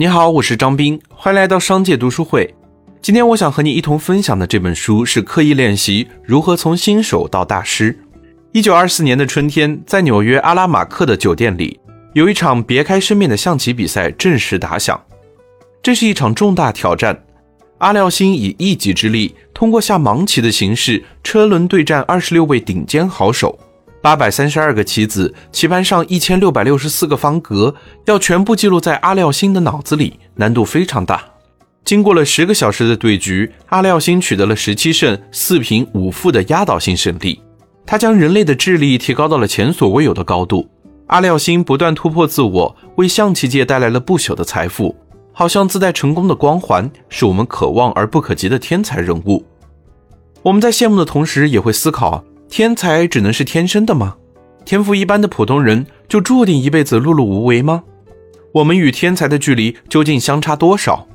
你好，我是张斌，欢迎来到商界读书会。今天我想和你一同分享的这本书是《刻意练习：如何从新手到大师》。一九二四年的春天，在纽约阿拉马克的酒店里，有一场别开生面的象棋比赛正式打响。这是一场重大挑战。阿廖星以一己之力，通过下盲棋的形式，车轮对战二十六位顶尖好手。八百三十二个棋子，棋盘上一千六百六十四个方格，要全部记录在阿廖星的脑子里，难度非常大。经过了十个小时的对局，阿廖星取得了十七胜四平五负的压倒性胜利。他将人类的智力提高到了前所未有的高度。阿廖星不断突破自我，为象棋界带来了不朽的财富，好像自带成功的光环，是我们可望而不可及的天才人物。我们在羡慕的同时，也会思考。天才只能是天生的吗？天赋一般的普通人就注定一辈子碌碌无为吗？我们与天才的距离究竟相差多少？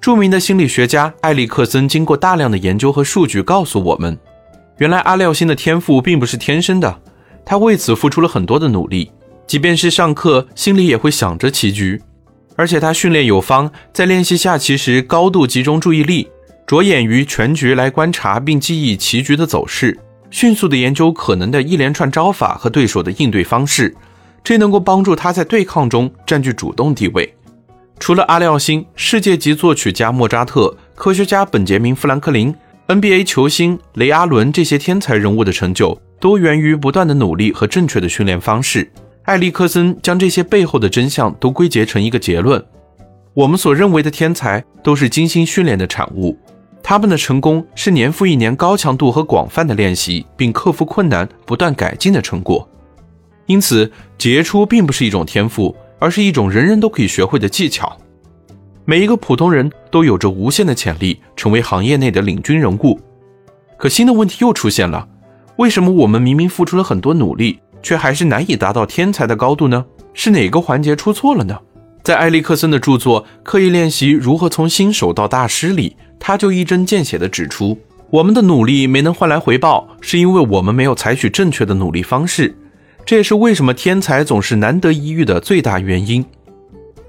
著名的心理学家艾利克森经过大量的研究和数据告诉我们，原来阿廖星的天赋并不是天生的，他为此付出了很多的努力，即便是上课心里也会想着棋局，而且他训练有方，在练习下棋时高度集中注意力，着眼于全局来观察并记忆棋局的走势。迅速的研究可能的一连串招法和对手的应对方式，这能够帮助他在对抗中占据主动地位。除了阿廖星，世界级作曲家莫扎特、科学家本杰明·富兰克林、NBA 球星雷阿伦这些天才人物的成就，都源于不断的努力和正确的训练方式。艾利克森将这些背后的真相都归结成一个结论：我们所认为的天才，都是精心训练的产物。他们的成功是年复一年高强度和广泛的练习，并克服困难、不断改进的成果。因此，杰出并不是一种天赋，而是一种人人都可以学会的技巧。每一个普通人都有着无限的潜力，成为行业内的领军人物。可新的问题又出现了：为什么我们明明付出了很多努力，却还是难以达到天才的高度呢？是哪个环节出错了呢？在埃里克森的著作《刻意练习：如何从新手到大师》里。他就一针见血地指出，我们的努力没能换来回报，是因为我们没有采取正确的努力方式。这也是为什么天才总是难得一遇的最大原因。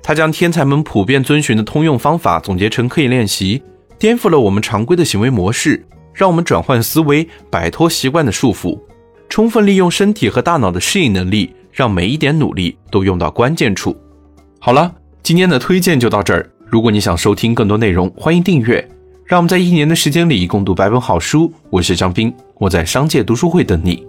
他将天才们普遍遵循的通用方法总结成刻意练习，颠覆了我们常规的行为模式，让我们转换思维，摆脱习惯的束缚，充分利用身体和大脑的适应能力，让每一点努力都用到关键处。好了，今天的推荐就到这儿。如果你想收听更多内容，欢迎订阅。让我们在一年的时间里共读百本好书。我是张斌，我在商界读书会等你。